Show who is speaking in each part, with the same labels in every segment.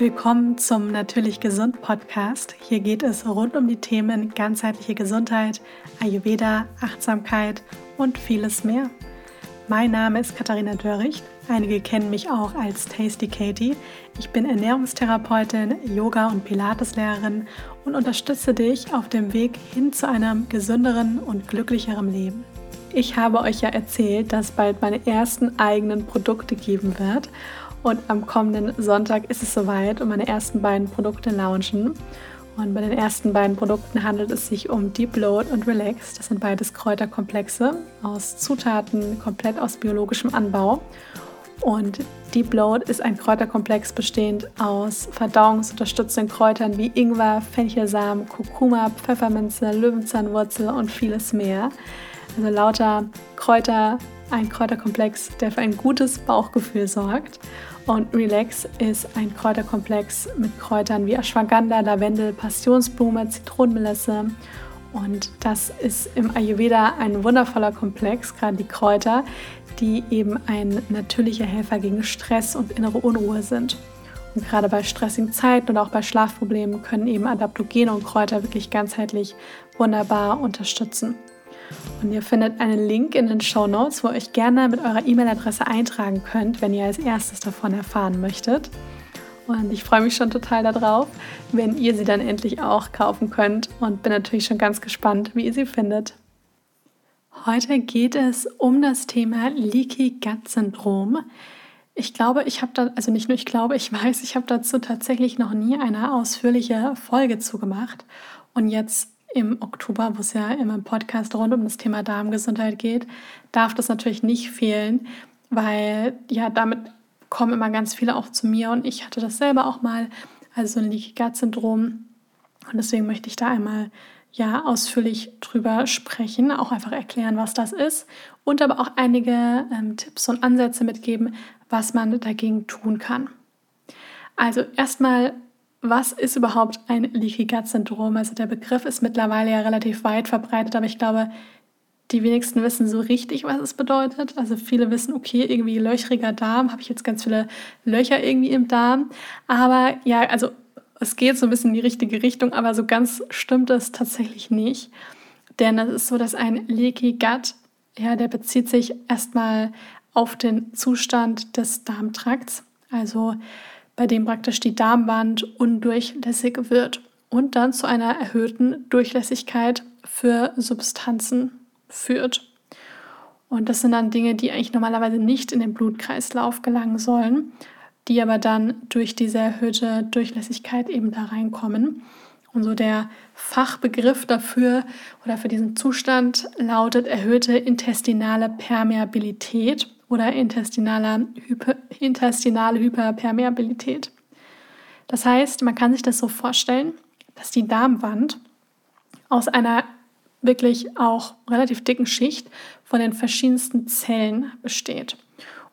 Speaker 1: Willkommen zum Natürlich Gesund Podcast. Hier geht es rund um die Themen ganzheitliche Gesundheit, Ayurveda, Achtsamkeit und vieles mehr. Mein Name ist Katharina Dörricht. Einige kennen mich auch als Tasty Katie. Ich bin Ernährungstherapeutin, Yoga- und Pilateslehrerin und unterstütze dich auf dem Weg hin zu einem gesünderen und glücklicheren Leben. Ich habe euch ja erzählt, dass bald meine ersten eigenen Produkte geben wird und am kommenden Sonntag ist es soweit und meine ersten beiden Produkte launchen. Und bei den ersten beiden Produkten handelt es sich um Deep Load und Relax. Das sind beides Kräuterkomplexe aus Zutaten komplett aus biologischem Anbau. Und Deep Load ist ein Kräuterkomplex bestehend aus verdauungsunterstützenden Kräutern wie Ingwer, Fenchelsamen, Kurkuma, Pfefferminze, Löwenzahnwurzel und vieles mehr. Also lauter Kräuter, ein Kräuterkomplex, der für ein gutes Bauchgefühl sorgt. Und Relax ist ein Kräuterkomplex mit Kräutern wie Ashwagandha, Lavendel, Passionsblume, Zitronenmelisse. Und das ist im Ayurveda ein wundervoller Komplex, gerade die Kräuter, die eben ein natürlicher Helfer gegen Stress und innere Unruhe sind. Und gerade bei stressigen Zeiten und auch bei Schlafproblemen können eben Adaptogene und Kräuter wirklich ganzheitlich wunderbar unterstützen. Und ihr findet einen Link in den Show Notes, wo ihr euch gerne mit eurer E-Mail-Adresse eintragen könnt, wenn ihr als erstes davon erfahren möchtet. Und ich freue mich schon total darauf, wenn ihr sie dann endlich auch kaufen könnt und bin natürlich schon ganz gespannt, wie ihr sie findet. Heute geht es um das Thema Leaky Gut Syndrom. Ich glaube, ich habe da, also nicht nur ich glaube, ich weiß, ich habe dazu tatsächlich noch nie eine ausführliche Folge zugemacht. Und jetzt im Oktober, wo es ja immer im Podcast rund um das Thema Darmgesundheit geht, darf das natürlich nicht fehlen, weil ja damit kommen immer ganz viele auch zu mir und ich hatte das selber auch mal, also so ein Leaky Gut Syndrom und deswegen möchte ich da einmal ja ausführlich drüber sprechen, auch einfach erklären, was das ist und aber auch einige ähm, Tipps und Ansätze mitgeben, was man dagegen tun kann. Also erstmal was ist überhaupt ein Leaky Gut Syndrom? Also der Begriff ist mittlerweile ja relativ weit verbreitet, aber ich glaube, die wenigsten wissen so richtig, was es bedeutet. Also viele wissen, okay, irgendwie löchriger Darm, habe ich jetzt ganz viele Löcher irgendwie im Darm. Aber ja, also es geht so ein bisschen in die richtige Richtung, aber so ganz stimmt es tatsächlich nicht. Denn es ist so, dass ein Leaky Gut, ja, der bezieht sich erstmal auf den Zustand des Darmtrakts. Also bei dem praktisch die Darmwand undurchlässig wird und dann zu einer erhöhten Durchlässigkeit für Substanzen führt. Und das sind dann Dinge, die eigentlich normalerweise nicht in den Blutkreislauf gelangen sollen, die aber dann durch diese erhöhte Durchlässigkeit eben da reinkommen. Und so der Fachbegriff dafür oder für diesen Zustand lautet erhöhte intestinale Permeabilität oder intestinale, Hyper, intestinale Hyperpermeabilität. Das heißt, man kann sich das so vorstellen, dass die Darmwand aus einer wirklich auch relativ dicken Schicht von den verschiedensten Zellen besteht.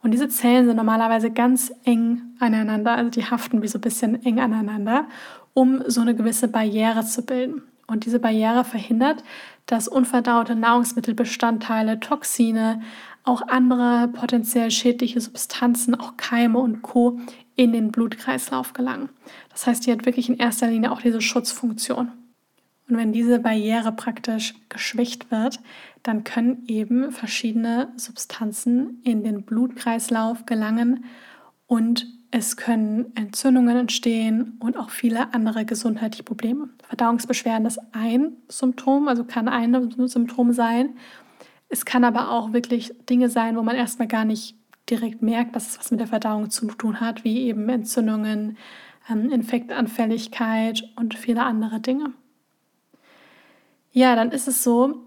Speaker 1: Und diese Zellen sind normalerweise ganz eng aneinander, also die haften wie so ein bisschen eng aneinander, um so eine gewisse Barriere zu bilden. Und diese Barriere verhindert, dass unverdaute Nahrungsmittelbestandteile, Toxine, auch andere potenziell schädliche Substanzen, auch Keime und Co. in den Blutkreislauf gelangen. Das heißt, die hat wirklich in erster Linie auch diese Schutzfunktion. Und wenn diese Barriere praktisch geschwächt wird, dann können eben verschiedene Substanzen in den Blutkreislauf gelangen und es können Entzündungen entstehen und auch viele andere gesundheitliche Probleme. Verdauungsbeschwerden ist ein Symptom, also kann ein Symptom sein. Es kann aber auch wirklich Dinge sein, wo man erstmal gar nicht direkt merkt, dass es was mit der Verdauung zu tun hat, wie eben Entzündungen, ähm, Infektanfälligkeit und viele andere Dinge. Ja, dann ist es so,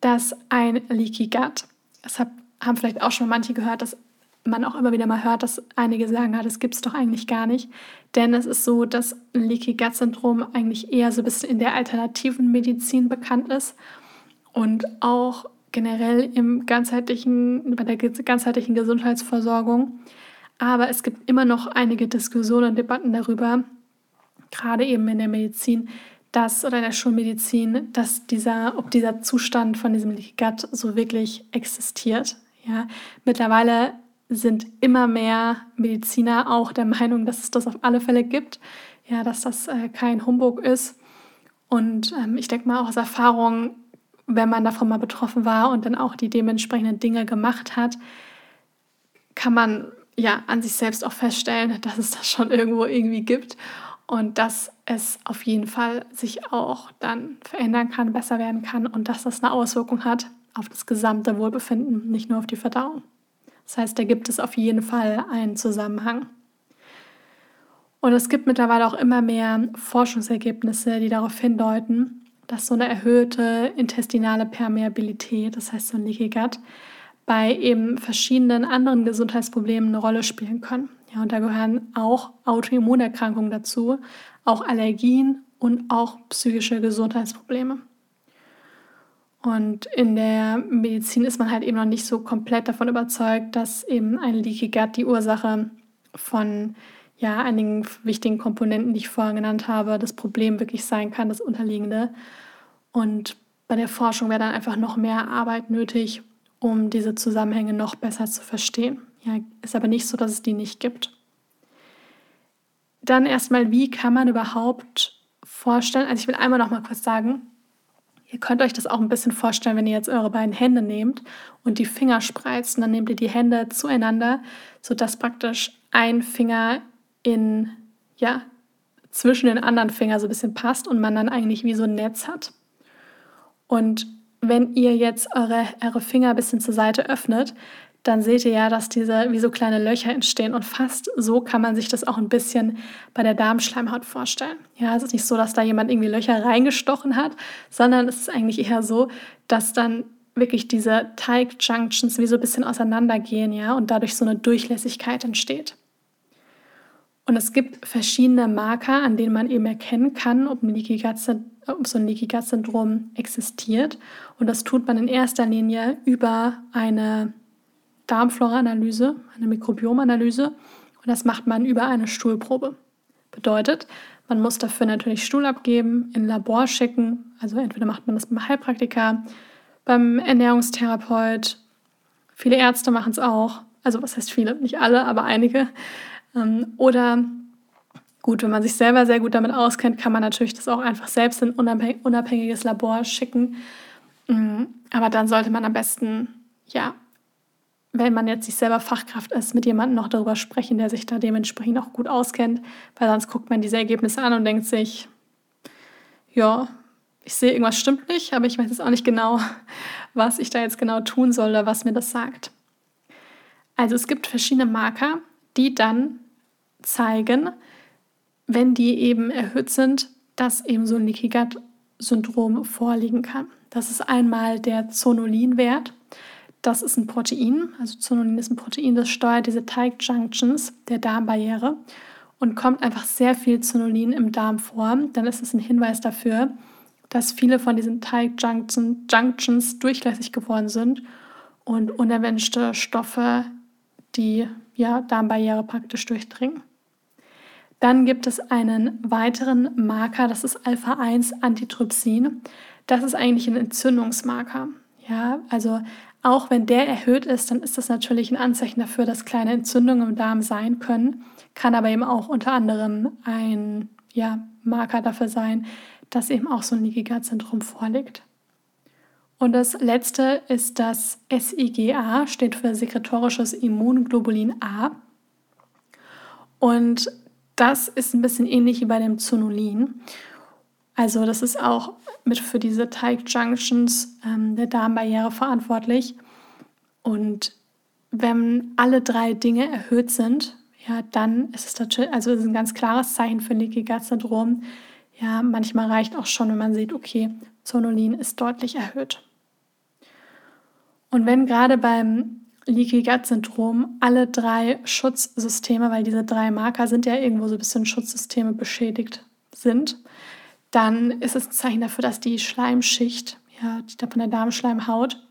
Speaker 1: dass ein Leaky Gut, das haben vielleicht auch schon manche gehört, dass man auch immer wieder mal hört, dass einige sagen, ja, das gibt es doch eigentlich gar nicht. Denn es ist so, dass Leaky Gut Syndrom eigentlich eher so ein bisschen in der alternativen Medizin bekannt ist und auch generell im ganzheitlichen, bei der ganzheitlichen Gesundheitsversorgung. Aber es gibt immer noch einige Diskussionen und Debatten darüber, gerade eben in der Medizin, dass oder in der Schulmedizin, dass dieser, ob dieser Zustand von diesem Gut so wirklich existiert. Ja, mittlerweile sind immer mehr Mediziner auch der Meinung, dass es das auf alle Fälle gibt. Ja, dass das äh, kein Humbug ist. Und ähm, ich denke mal auch aus Erfahrung, wenn man davon mal betroffen war und dann auch die dementsprechenden Dinge gemacht hat, kann man ja an sich selbst auch feststellen, dass es das schon irgendwo irgendwie gibt und dass es auf jeden Fall sich auch dann verändern kann, besser werden kann und dass das eine Auswirkung hat auf das gesamte Wohlbefinden, nicht nur auf die Verdauung. Das heißt, da gibt es auf jeden Fall einen Zusammenhang. Und es gibt mittlerweile auch immer mehr Forschungsergebnisse, die darauf hindeuten, dass so eine erhöhte intestinale Permeabilität, das heißt so ein Leaky Gut, bei eben verschiedenen anderen Gesundheitsproblemen eine Rolle spielen können. Ja, und da gehören auch Autoimmunerkrankungen dazu, auch Allergien und auch psychische Gesundheitsprobleme. Und in der Medizin ist man halt eben noch nicht so komplett davon überzeugt, dass eben ein Leaky Gut die Ursache von ja, einigen wichtigen Komponenten, die ich vorher genannt habe, das Problem wirklich sein kann, das Unterliegende. Und bei der Forschung wäre dann einfach noch mehr Arbeit nötig, um diese Zusammenhänge noch besser zu verstehen. Ja, ist aber nicht so, dass es die nicht gibt. Dann erstmal, wie kann man überhaupt vorstellen, also ich will einmal noch mal kurz sagen, Ihr könnt euch das auch ein bisschen vorstellen, wenn ihr jetzt eure beiden Hände nehmt und die Finger spreizt. Und dann nehmt ihr die Hände zueinander, sodass praktisch ein Finger in, ja, zwischen den anderen Fingern so ein bisschen passt und man dann eigentlich wie so ein Netz hat. Und wenn ihr jetzt eure, eure Finger ein bisschen zur Seite öffnet, dann seht ihr ja, dass diese wie so kleine Löcher entstehen. Und fast so kann man sich das auch ein bisschen bei der Darmschleimhaut vorstellen. Ja, es ist nicht so, dass da jemand irgendwie Löcher reingestochen hat, sondern es ist eigentlich eher so, dass dann wirklich diese Teig-Junctions wie so ein bisschen auseinandergehen, ja, und dadurch so eine Durchlässigkeit entsteht. Und es gibt verschiedene Marker, an denen man eben erkennen kann, ob, ein Leaky Gut, ob so ein Leaky Gut Syndrom existiert. Und das tut man in erster Linie über eine Darmflora-Analyse, eine Mikrobiomanalyse. Und das macht man über eine Stuhlprobe. Bedeutet, man muss dafür natürlich Stuhl abgeben, in Labor schicken. Also entweder macht man das beim Heilpraktiker, beim Ernährungstherapeut. Viele Ärzte machen es auch. Also was heißt viele? Nicht alle, aber einige. Ähm, oder gut, wenn man sich selber sehr gut damit auskennt, kann man natürlich das auch einfach selbst in ein unabhängiges Labor schicken. Mm, aber dann sollte man am besten ja wenn man jetzt sich selber Fachkraft ist, mit jemandem noch darüber sprechen, der sich da dementsprechend auch gut auskennt, weil sonst guckt man diese Ergebnisse an und denkt sich, ja, ich sehe, irgendwas stimmt nicht, aber ich weiß jetzt auch nicht genau, was ich da jetzt genau tun soll oder was mir das sagt. Also es gibt verschiedene Marker, die dann zeigen, wenn die eben erhöht sind, dass eben so ein Leaky Gut Syndrom vorliegen kann. Das ist einmal der Zonulinwert. Das ist ein Protein, also Zonulin ist ein Protein, das steuert diese Teig-Junctions der Darmbarriere und kommt einfach sehr viel Zonulin im Darm vor. Dann ist es ein Hinweis dafür, dass viele von diesen Teig-Junctions durchlässig geworden sind und unerwünschte Stoffe die ja, Darmbarriere praktisch durchdringen. Dann gibt es einen weiteren Marker, das ist Alpha-1-Antitrypsin. Das ist eigentlich ein Entzündungsmarker. Ja, also auch wenn der erhöht ist, dann ist das natürlich ein Anzeichen dafür, dass kleine Entzündungen im Darm sein können, kann aber eben auch unter anderem ein ja, Marker dafür sein, dass eben auch so ein Leaky Gut Syndrom vorliegt. Und das letzte ist das SIGA, steht für sekretorisches Immunglobulin A. Und das ist ein bisschen ähnlich wie bei dem Zonulin. Also das ist auch mit für diese Teig-Junctions ähm, der Darmbarriere verantwortlich. Und wenn alle drei Dinge erhöht sind, ja, dann ist es natürlich, also ist ein ganz klares Zeichen für Leaky Gut Syndrom. Ja, manchmal reicht auch schon, wenn man sieht, okay, Zonulin ist deutlich erhöht. Und wenn gerade beim Leaky Gut Syndrom alle drei Schutzsysteme, weil diese drei Marker sind ja irgendwo so ein bisschen Schutzsysteme beschädigt sind, dann ist es ein Zeichen dafür, dass die Schleimschicht, ja, die von der Darmschleimhaut,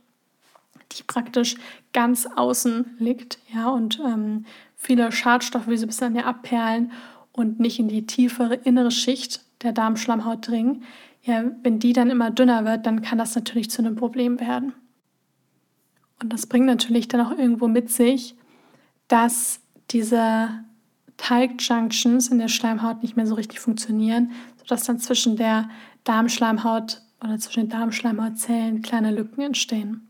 Speaker 1: die praktisch ganz außen liegt, ja, und ähm, viele Schadstoffe wie so ein bisschen an der abperlen und nicht in die tiefere innere Schicht der Darmschleimhaut dringen. Ja, wenn die dann immer dünner wird, dann kann das natürlich zu einem Problem werden. Und das bringt natürlich dann auch irgendwo mit sich, dass diese Teigjunctions in der Schleimhaut nicht mehr so richtig funktionieren, sodass dann zwischen der Darmschleimhaut oder zwischen den Darmschleimhautzellen kleine Lücken entstehen.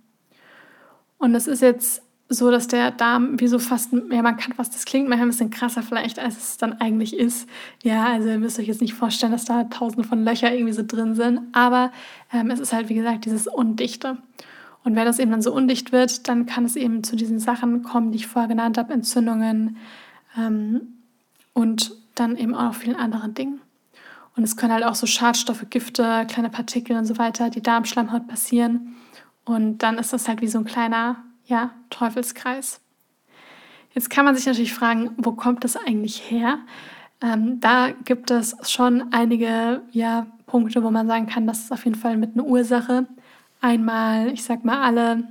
Speaker 1: Und es ist jetzt so, dass der Darm wie so fast, ja, man kann fast, das klingt manchmal ein bisschen krasser vielleicht, als es dann eigentlich ist. Ja, also ihr müsst euch jetzt nicht vorstellen, dass da tausende von Löcher irgendwie so drin sind, aber ähm, es ist halt, wie gesagt, dieses Undichte. Und wenn das eben dann so undicht wird, dann kann es eben zu diesen Sachen kommen, die ich vorher genannt habe, Entzündungen ähm, und dann eben auch noch vielen anderen Dingen. Und es können halt auch so Schadstoffe, Gifte, kleine Partikel und so weiter, die Darmschleimhaut passieren. Und dann ist das halt wie so ein kleiner ja, Teufelskreis. Jetzt kann man sich natürlich fragen, wo kommt das eigentlich her? Ähm, da gibt es schon einige ja, Punkte, wo man sagen kann, das ist auf jeden Fall mit einer Ursache. Einmal, ich sag mal, alle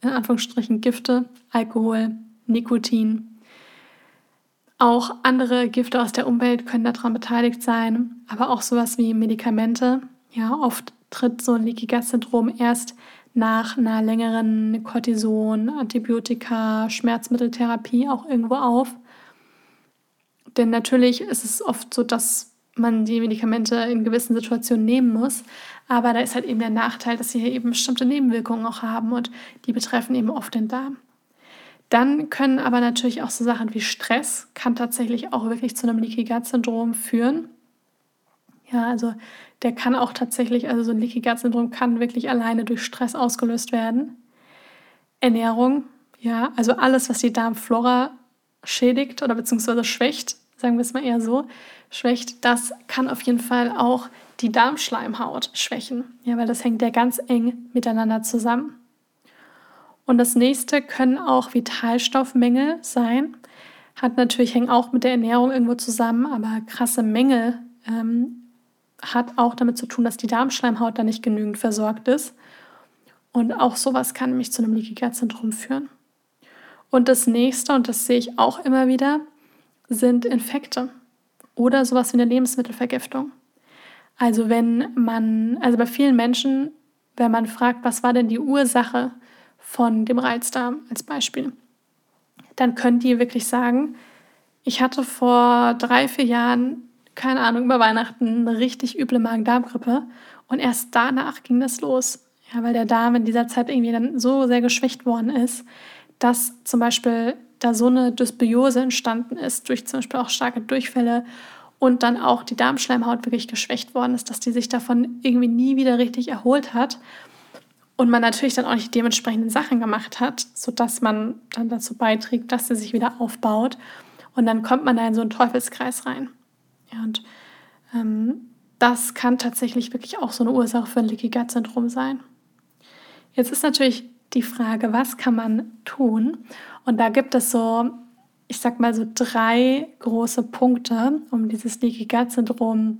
Speaker 1: in Anführungsstrichen Gifte, Alkohol, Nikotin. Auch andere Gifte aus der Umwelt können daran beteiligt sein, aber auch sowas wie Medikamente. Ja, oft tritt so ein Leaky Gut Syndrom erst nach einer längeren Cortison, Antibiotika, Schmerzmitteltherapie auch irgendwo auf. Denn natürlich ist es oft so, dass man die Medikamente in gewissen Situationen nehmen muss. Aber da ist halt eben der Nachteil, dass sie hier eben bestimmte Nebenwirkungen auch haben und die betreffen eben oft den Darm. Dann können aber natürlich auch so Sachen wie Stress kann tatsächlich auch wirklich zu einem Leaky Gut Syndrom führen. Ja, also der kann auch tatsächlich, also so ein Leaky Gut Syndrom kann wirklich alleine durch Stress ausgelöst werden. Ernährung, ja, also alles, was die Darmflora schädigt oder beziehungsweise schwächt, sagen wir es mal eher so, schwächt, das kann auf jeden Fall auch die Darmschleimhaut schwächen. Ja, weil das hängt ja ganz eng miteinander zusammen. Und das nächste können auch Vitalstoffmängel sein. Hat natürlich, hängt auch mit der Ernährung irgendwo zusammen, aber krasse Mängel ähm, hat auch damit zu tun, dass die Darmschleimhaut da nicht genügend versorgt ist. Und auch sowas kann nämlich zu einem Leaky Gut Syndrom führen. Und das nächste, und das sehe ich auch immer wieder, sind Infekte oder sowas wie eine Lebensmittelvergiftung. Also wenn man, also bei vielen Menschen, wenn man fragt, was war denn die Ursache von dem Reizdarm als Beispiel, dann können die wirklich sagen, ich hatte vor drei, vier Jahren keine Ahnung, über Weihnachten eine richtig üble Magen-Darm-Grippe. Und erst danach ging das los. Ja, weil der Darm in dieser Zeit irgendwie dann so sehr geschwächt worden ist, dass zum Beispiel da so eine Dysbiose entstanden ist, durch zum Beispiel auch starke Durchfälle und dann auch die Darmschleimhaut wirklich geschwächt worden ist, dass die sich davon irgendwie nie wieder richtig erholt hat. Und man natürlich dann auch nicht die dementsprechenden Sachen gemacht hat, sodass man dann dazu beiträgt, dass sie sich wieder aufbaut. Und dann kommt man da in so einen Teufelskreis rein. Ja, und ähm, das kann tatsächlich wirklich auch so eine Ursache für ein Leaky Gut Syndrom sein. Jetzt ist natürlich die Frage, was kann man tun? Und da gibt es so, ich sag mal so drei große Punkte, um dieses Leaky Gut Syndrom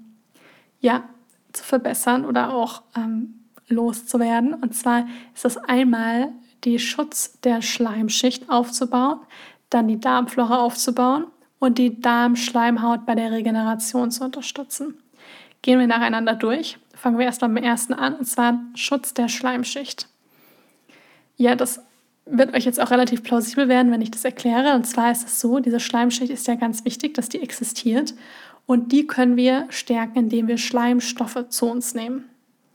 Speaker 1: ja zu verbessern oder auch ähm, loszuwerden. Und zwar ist das einmal die Schutz der Schleimschicht aufzubauen, dann die Darmflora aufzubauen und die Darmschleimhaut bei der Regeneration zu unterstützen. Gehen wir nacheinander durch. Fangen wir erst am ersten an, und zwar Schutz der Schleimschicht. Ja, das wird euch jetzt auch relativ plausibel werden, wenn ich das erkläre. Und zwar ist es so, diese Schleimschicht ist ja ganz wichtig, dass die existiert. Und die können wir stärken, indem wir Schleimstoffe zu uns nehmen.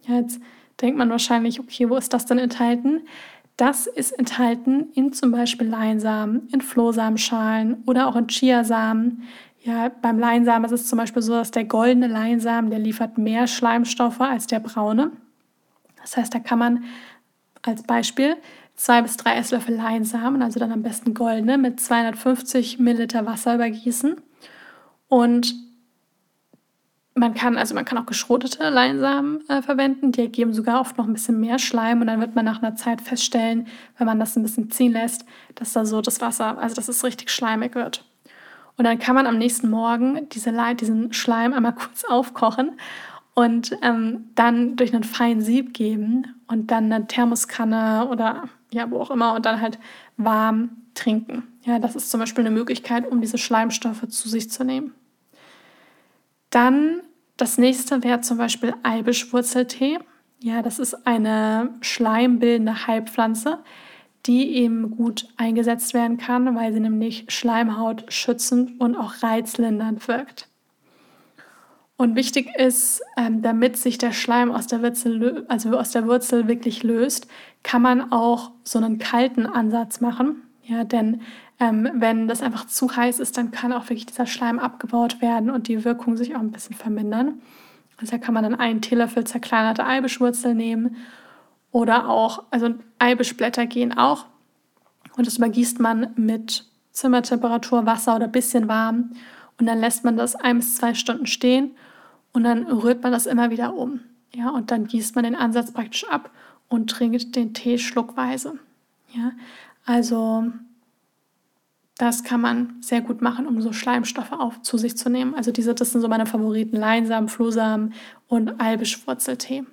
Speaker 1: Ja, jetzt denkt man wahrscheinlich, okay, wo ist das denn enthalten? Das ist enthalten in zum Beispiel Leinsamen, in Flohsamenschalen oder auch in Chiasamen. Ja, beim Leinsamen ist es zum Beispiel so, dass der goldene Leinsamen, der liefert mehr Schleimstoffe als der braune. Das heißt, da kann man als Beispiel zwei bis drei Esslöffel Leinsamen, also dann am besten goldene, mit 250 Milliliter Wasser übergießen und man kann, also man kann auch geschrotete Leinsamen äh, verwenden, die geben sogar oft noch ein bisschen mehr Schleim und dann wird man nach einer Zeit feststellen, wenn man das ein bisschen ziehen lässt, dass da so das Wasser, also dass es richtig schleimig wird. Und dann kann man am nächsten Morgen diese diesen Schleim einmal kurz aufkochen und ähm, dann durch einen feinen Sieb geben und dann eine Thermoskanne oder ja, wo auch immer und dann halt warm trinken. Ja, das ist zum Beispiel eine Möglichkeit, um diese Schleimstoffe zu sich zu nehmen. Dann das nächste wäre zum Beispiel Eibischwurzeltee. Ja, das ist eine schleimbildende Heilpflanze, die eben gut eingesetzt werden kann, weil sie nämlich Schleimhaut schützend und auch reizlindernd wirkt. Und wichtig ist, ähm, damit sich der Schleim aus der, Wurzel, also aus der Wurzel wirklich löst, kann man auch so einen kalten Ansatz machen. Ja, denn ähm, wenn das einfach zu heiß ist, dann kann auch wirklich dieser Schleim abgebaut werden und die Wirkung sich auch ein bisschen vermindern. Also da kann man dann einen Teelöffel zerkleinerte Eibischwurzel nehmen oder auch, also Eibischblätter gehen auch. Und das übergießt man mit Zimmertemperatur, Wasser oder bisschen warm. Und dann lässt man das ein bis zwei Stunden stehen und dann rührt man das immer wieder um. Ja, und dann gießt man den Ansatz praktisch ab und trinkt den Tee schluckweise. Ja, also das kann man sehr gut machen, um so Schleimstoffe auf zu sich zu nehmen. Also diese, das sind so meine Favoriten: Leinsamen, Flohsamen und Albischwurzeltee.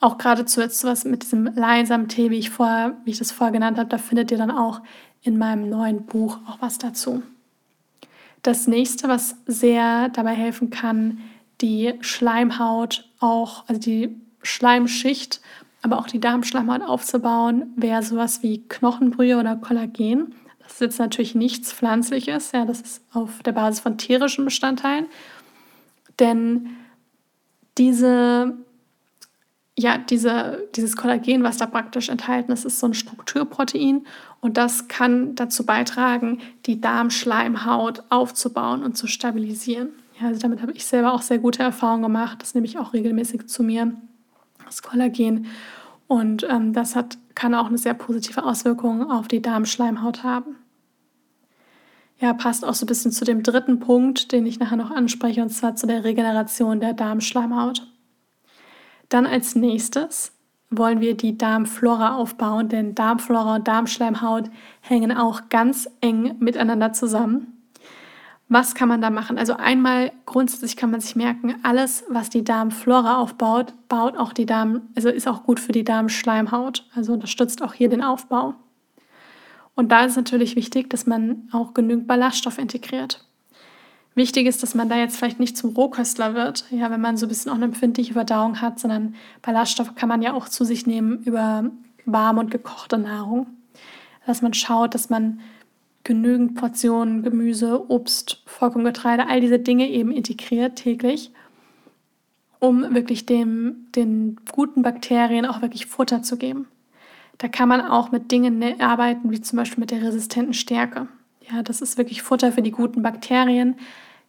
Speaker 1: Auch geradezu jetzt was mit diesem Leinsamen-Tee, wie ich vorher, wie ich das vorher genannt habe, da findet ihr dann auch in meinem neuen Buch auch was dazu. Das nächste, was sehr dabei helfen kann, die Schleimhaut auch, also die Schleimschicht, aber auch die Darmschleimhaut aufzubauen, wäre sowas wie Knochenbrühe oder Kollagen. Das ist jetzt natürlich nichts Pflanzliches, ja, das ist auf der Basis von tierischen Bestandteilen. Denn diese, ja, diese, dieses Kollagen, was da praktisch enthalten ist, ist so ein Strukturprotein und das kann dazu beitragen, die Darmschleimhaut aufzubauen und zu stabilisieren. Ja, also damit habe ich selber auch sehr gute Erfahrungen gemacht. Das nehme ich auch regelmäßig zu mir, das Kollagen. Und ähm, das hat, kann auch eine sehr positive Auswirkung auf die Darmschleimhaut haben ja, passt auch so ein bisschen zu dem dritten Punkt, den ich nachher noch anspreche, und zwar zu der Regeneration der Darmschleimhaut. Dann als nächstes wollen wir die Darmflora aufbauen, denn Darmflora und Darmschleimhaut hängen auch ganz eng miteinander zusammen. Was kann man da machen? Also einmal grundsätzlich kann man sich merken, alles, was die Darmflora aufbaut, baut auch die Darm, also ist auch gut für die Darmschleimhaut. Also unterstützt auch hier den Aufbau. Und da ist natürlich wichtig, dass man auch genügend Ballaststoff integriert. Wichtig ist, dass man da jetzt vielleicht nicht zum Rohköstler wird, ja, wenn man so ein bisschen auch eine empfindliche Verdauung hat, sondern Ballaststoffe kann man ja auch zu sich nehmen über warme und gekochte Nahrung. Dass man schaut, dass man genügend Portionen Gemüse, Obst, Vollkorngetreide, all diese Dinge eben integriert täglich, um wirklich dem, den guten Bakterien auch wirklich Futter zu geben. Da kann man auch mit Dingen ne, arbeiten, wie zum Beispiel mit der resistenten Stärke. Ja, das ist wirklich Futter für die guten Bakterien.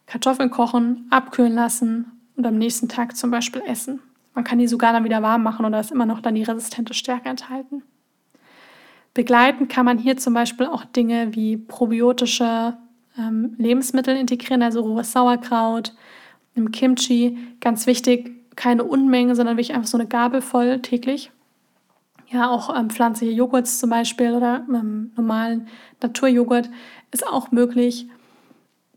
Speaker 1: Kartoffeln kochen, abkühlen lassen und am nächsten Tag zum Beispiel essen. Man kann die sogar dann wieder warm machen und da ist immer noch dann die resistente Stärke enthalten. Begleiten kann man hier zum Beispiel auch Dinge wie probiotische ähm, Lebensmittel integrieren, also rohes Sauerkraut, im Kimchi. Ganz wichtig, keine Unmenge, sondern wirklich einfach so eine Gabel voll täglich. Ja, auch ähm, pflanzliche Joghurts zum Beispiel oder ähm, normalen Naturjoghurt ist auch möglich.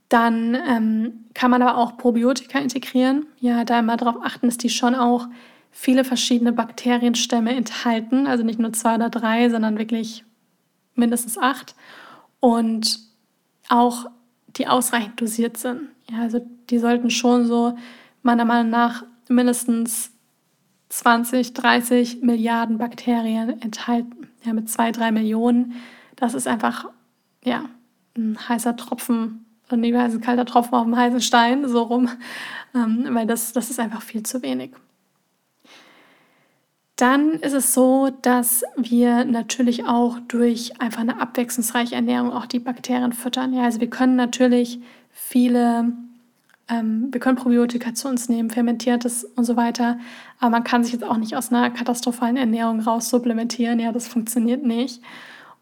Speaker 1: Dann ähm, kann man aber auch Probiotika integrieren. Ja, da immer darauf achten, dass die schon auch viele verschiedene Bakterienstämme enthalten. Also nicht nur zwei oder drei, sondern wirklich mindestens acht. Und auch die ausreichend dosiert sind. Ja, also die sollten schon so meiner Meinung nach mindestens 20, 30 Milliarden Bakterien enthalten. Ja, mit zwei, drei Millionen. Das ist einfach ja, ein heißer Tropfen, nee, wie heißt ein kalter Tropfen auf dem heißen Stein, so rum, ähm, weil das, das ist einfach viel zu wenig. Dann ist es so, dass wir natürlich auch durch einfach eine abwechslungsreiche Ernährung auch die Bakterien füttern. Ja, also wir können natürlich viele ähm, wir können Probiotika zu uns nehmen, fermentiertes und so weiter. Aber man kann sich jetzt auch nicht aus einer katastrophalen Ernährung raus supplementieren. Ja, das funktioniert nicht.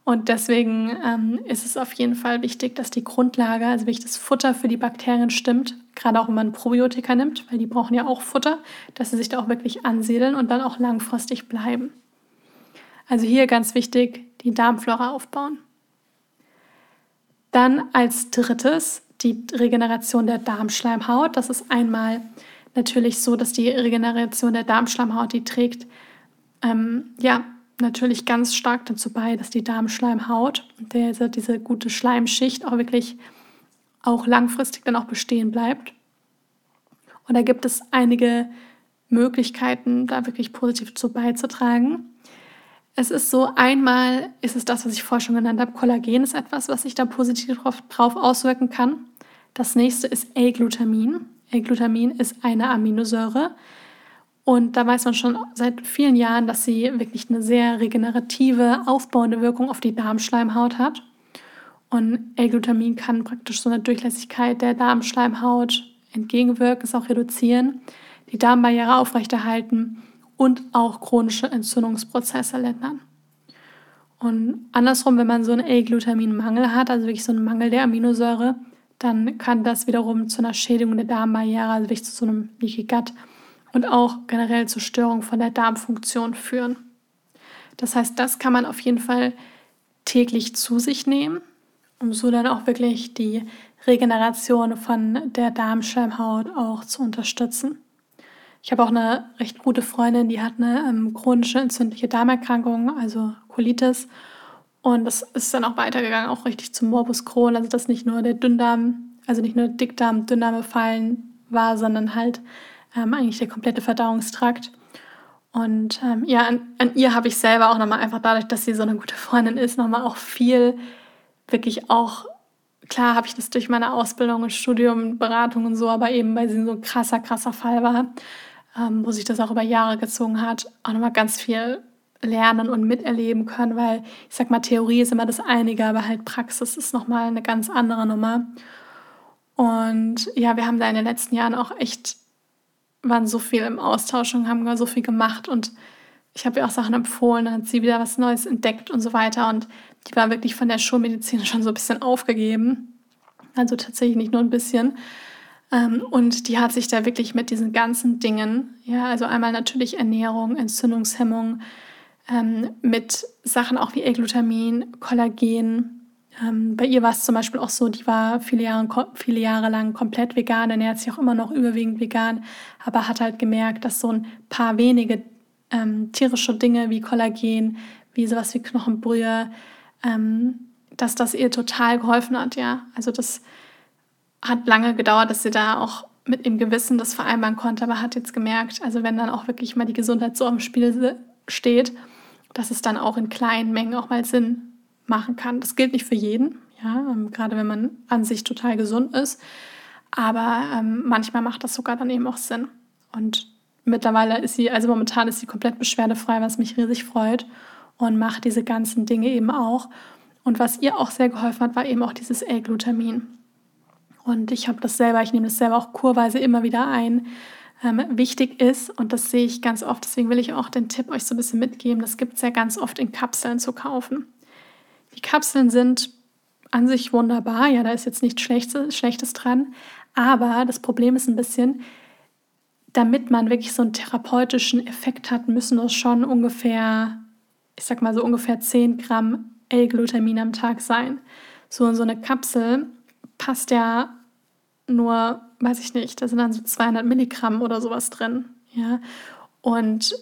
Speaker 1: Und deswegen ähm, ist es auf jeden Fall wichtig, dass die Grundlage, also wirklich das Futter für die Bakterien stimmt, gerade auch wenn man Probiotika nimmt, weil die brauchen ja auch Futter, dass sie sich da auch wirklich ansiedeln und dann auch langfristig bleiben. Also hier ganz wichtig, die Darmflora aufbauen. Dann als drittes die Regeneration der Darmschleimhaut. Das ist einmal natürlich so, dass die Regeneration der Darmschleimhaut, die trägt ähm, ja natürlich ganz stark dazu bei, dass die Darmschleimhaut, diese, diese gute Schleimschicht auch wirklich auch langfristig dann auch bestehen bleibt. Und da gibt es einige Möglichkeiten, da wirklich positiv zu beizutragen. Es ist so, einmal ist es das, was ich vorher schon genannt habe. Kollagen ist etwas, was sich da positiv drauf, drauf auswirken kann. Das nächste ist L-Glutamin. L-Glutamin ist eine Aminosäure. Und da weiß man schon seit vielen Jahren, dass sie wirklich eine sehr regenerative, aufbauende Wirkung auf die Darmschleimhaut hat. Und L-Glutamin kann praktisch so eine Durchlässigkeit der Darmschleimhaut entgegenwirken, es auch reduzieren, die Darmbarriere aufrechterhalten und auch chronische Entzündungsprozesse lindern. Und andersrum, wenn man so einen L-Glutamin-Mangel hat, also wirklich so einen Mangel der Aminosäure, dann kann das wiederum zu einer Schädigung der Darmbarriere, also wirklich zu so einem Leaky Gut und auch generell zur Störung von der Darmfunktion führen. Das heißt, das kann man auf jeden Fall täglich zu sich nehmen, um so dann auch wirklich die Regeneration von der Darmschleimhaut auch zu unterstützen. Ich habe auch eine recht gute Freundin, die hat eine ähm, chronische entzündliche Darmerkrankung, also Colitis. Und das ist dann auch weitergegangen, auch richtig zum Morbus Crohn. Also dass nicht nur der Dünndarm, also nicht nur Dickdarm, Dünndarm befallen war, sondern halt ähm, eigentlich der komplette Verdauungstrakt. Und ähm, ja, an, an ihr habe ich selber auch nochmal einfach dadurch, dass sie so eine gute Freundin ist, nochmal auch viel, wirklich auch, klar habe ich das durch meine Ausbildung und Studium, Beratung und so, aber eben weil sie so ein krasser, krasser Fall war, ähm, wo sich das auch über Jahre gezogen hat, auch nochmal ganz viel lernen und miterleben können, weil ich sag mal, Theorie ist immer das einige, aber halt Praxis ist nochmal eine ganz andere Nummer. Und ja, wir haben da in den letzten Jahren auch echt, waren so viel im Austausch und haben so viel gemacht und ich habe ihr auch Sachen empfohlen, dann hat sie wieder was Neues entdeckt und so weiter und die war wirklich von der Schulmedizin schon so ein bisschen aufgegeben. Also tatsächlich nicht nur ein bisschen. Ähm, und die hat sich da wirklich mit diesen ganzen Dingen, ja, also einmal natürlich Ernährung, Entzündungshemmung, ähm, mit Sachen auch wie L-Glutamin, Kollagen. Ähm, bei ihr war es zum Beispiel auch so, die war viele Jahre, viele Jahre lang komplett vegan, ernährt sich auch immer noch überwiegend vegan, aber hat halt gemerkt, dass so ein paar wenige ähm, tierische Dinge wie Kollagen, wie sowas wie Knochenbrühe, ähm, dass das ihr total geholfen hat, ja. Also das hat lange gedauert, dass sie da auch mit dem Gewissen das vereinbaren konnte, aber hat jetzt gemerkt, also wenn dann auch wirklich mal die Gesundheit so im Spiel steht, dass es dann auch in kleinen Mengen auch mal Sinn machen kann. Das gilt nicht für jeden, ja, ähm, gerade wenn man an sich total gesund ist, aber ähm, manchmal macht das sogar dann eben auch Sinn. Und mittlerweile ist sie, also momentan ist sie komplett beschwerdefrei, was mich riesig freut und macht diese ganzen Dinge eben auch. Und was ihr auch sehr geholfen hat, war eben auch dieses L-Glutamin. Und ich habe das selber, ich nehme das selber auch kurweise immer wieder ein. Ähm, wichtig ist, und das sehe ich ganz oft, deswegen will ich auch den Tipp euch so ein bisschen mitgeben, das gibt es ja ganz oft in Kapseln zu kaufen. Die Kapseln sind an sich wunderbar, ja, da ist jetzt nichts Schlechtes, Schlechtes dran, aber das Problem ist ein bisschen, damit man wirklich so einen therapeutischen Effekt hat, müssen das schon ungefähr, ich sag mal so ungefähr 10 Gramm L-Glutamin am Tag sein. So in so eine Kapsel passt ja nur, weiß ich nicht, da sind dann so 200 Milligramm oder sowas drin. Ja? Und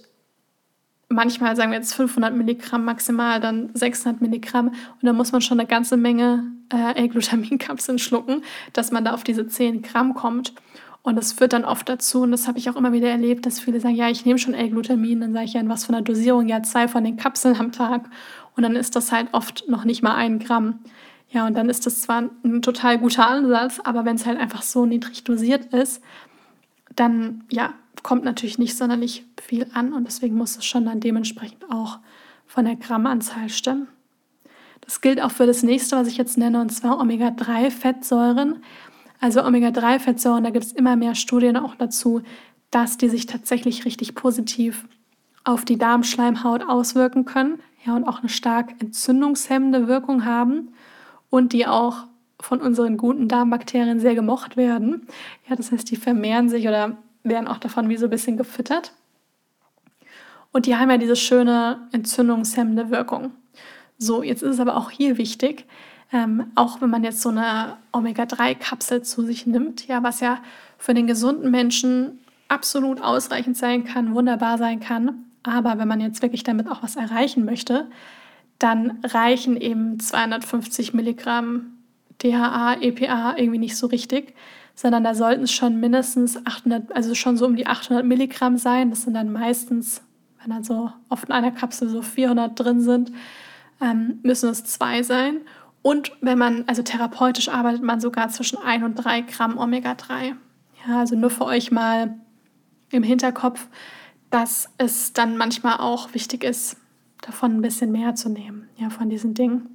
Speaker 1: manchmal sagen wir jetzt 500 Milligramm maximal, dann 600 Milligramm. Und dann muss man schon eine ganze Menge äh, L-Glutaminkapseln schlucken, dass man da auf diese 10 Gramm kommt. Und das führt dann oft dazu, und das habe ich auch immer wieder erlebt, dass viele sagen, ja, ich nehme schon L-Glutamin. Dann sage ich ja, in was von der Dosierung? Ja, zwei von den Kapseln am Tag. Und dann ist das halt oft noch nicht mal ein Gramm. Ja, und dann ist das zwar ein total guter Ansatz, aber wenn es halt einfach so niedrig dosiert ist, dann ja, kommt natürlich nicht sonderlich viel an und deswegen muss es schon dann dementsprechend auch von der Grammanzahl stimmen. Das gilt auch für das nächste, was ich jetzt nenne, und zwar Omega-3-Fettsäuren. Also Omega-3-Fettsäuren, da gibt es immer mehr Studien auch dazu, dass die sich tatsächlich richtig positiv auf die Darmschleimhaut auswirken können ja, und auch eine stark entzündungshemmende Wirkung haben und die auch von unseren guten Darmbakterien sehr gemocht werden. Ja, das heißt, die vermehren sich oder werden auch davon wie so ein bisschen gefüttert. Und die haben ja diese schöne entzündungshemmende Wirkung. So, jetzt ist es aber auch hier wichtig, ähm, auch wenn man jetzt so eine Omega-3-Kapsel zu sich nimmt, ja, was ja für den gesunden Menschen absolut ausreichend sein kann, wunderbar sein kann. Aber wenn man jetzt wirklich damit auch was erreichen möchte, dann reichen eben 250 Milligramm DHA, EPA irgendwie nicht so richtig, sondern da sollten es schon mindestens 800, also schon so um die 800 Milligramm sein. Das sind dann meistens, wenn dann so oft in einer Kapsel so 400 drin sind, ähm, müssen es zwei sein. Und wenn man, also therapeutisch arbeitet man sogar zwischen 1 und 3 Gramm Omega-3. Ja, also nur für euch mal im Hinterkopf, dass es dann manchmal auch wichtig ist, davon ein bisschen mehr zu nehmen, ja, von diesen Dingen.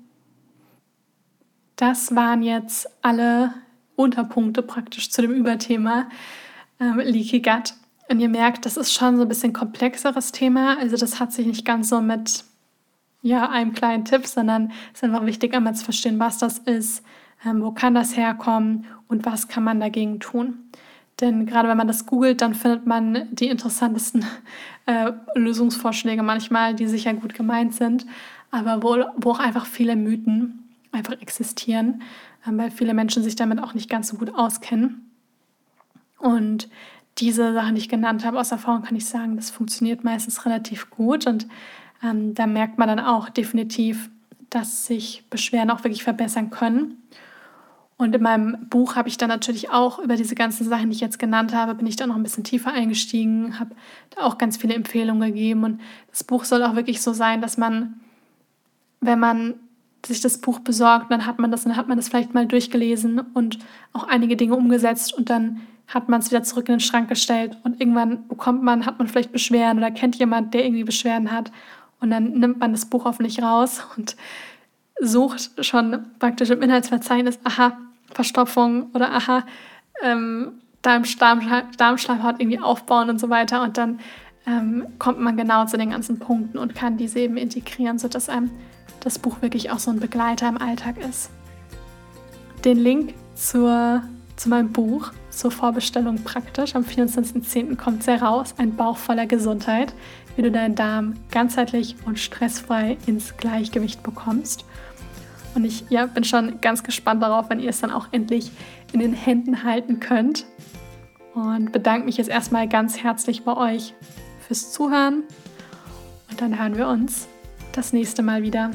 Speaker 1: Das waren jetzt alle Unterpunkte praktisch zu dem Überthema ähm, Leaky Gut. Und ihr merkt, das ist schon so ein bisschen komplexeres Thema. Also das hat sich nicht ganz so mit ja, einem kleinen Tipp, sondern es ist einfach wichtig, einmal zu verstehen, was das ist, ähm, wo kann das herkommen und was kann man dagegen tun. Denn gerade wenn man das googelt, dann findet man die interessantesten äh, Lösungsvorschläge manchmal, die sicher gut gemeint sind, aber wo, wo auch einfach viele Mythen einfach existieren, äh, weil viele Menschen sich damit auch nicht ganz so gut auskennen. Und diese Sachen, die ich genannt habe, aus Erfahrung kann ich sagen, das funktioniert meistens relativ gut und ähm, da merkt man dann auch definitiv, dass sich Beschwerden auch wirklich verbessern können. Und in meinem Buch habe ich dann natürlich auch über diese ganzen Sachen, die ich jetzt genannt habe, bin ich da noch ein bisschen tiefer eingestiegen, habe da auch ganz viele Empfehlungen gegeben. Und das Buch soll auch wirklich so sein, dass man, wenn man sich das Buch besorgt, dann hat man das, dann hat man das vielleicht mal durchgelesen und auch einige Dinge umgesetzt und dann hat man es wieder zurück in den Schrank gestellt und irgendwann bekommt man, hat man vielleicht Beschwerden oder kennt jemand, der irgendwie Beschwerden hat und dann nimmt man das Buch hoffentlich raus und sucht schon praktisch im Inhaltsverzeichnis, aha, Verstopfung oder aha, ähm, Darmschleimhaut irgendwie aufbauen und so weiter. Und dann ähm, kommt man genau zu den ganzen Punkten und kann diese eben integrieren, sodass einem das Buch wirklich auch so ein Begleiter im Alltag ist. Den Link zur, zu meinem Buch, zur Vorbestellung praktisch, am 24.10. kommt es heraus, ein Bauch voller Gesundheit, wie du deinen Darm ganzheitlich und stressfrei ins Gleichgewicht bekommst. Und ich ja, bin schon ganz gespannt darauf, wenn ihr es dann auch endlich in den Händen halten könnt. Und bedanke mich jetzt erstmal ganz herzlich bei euch fürs Zuhören. Und dann hören wir uns das nächste Mal wieder.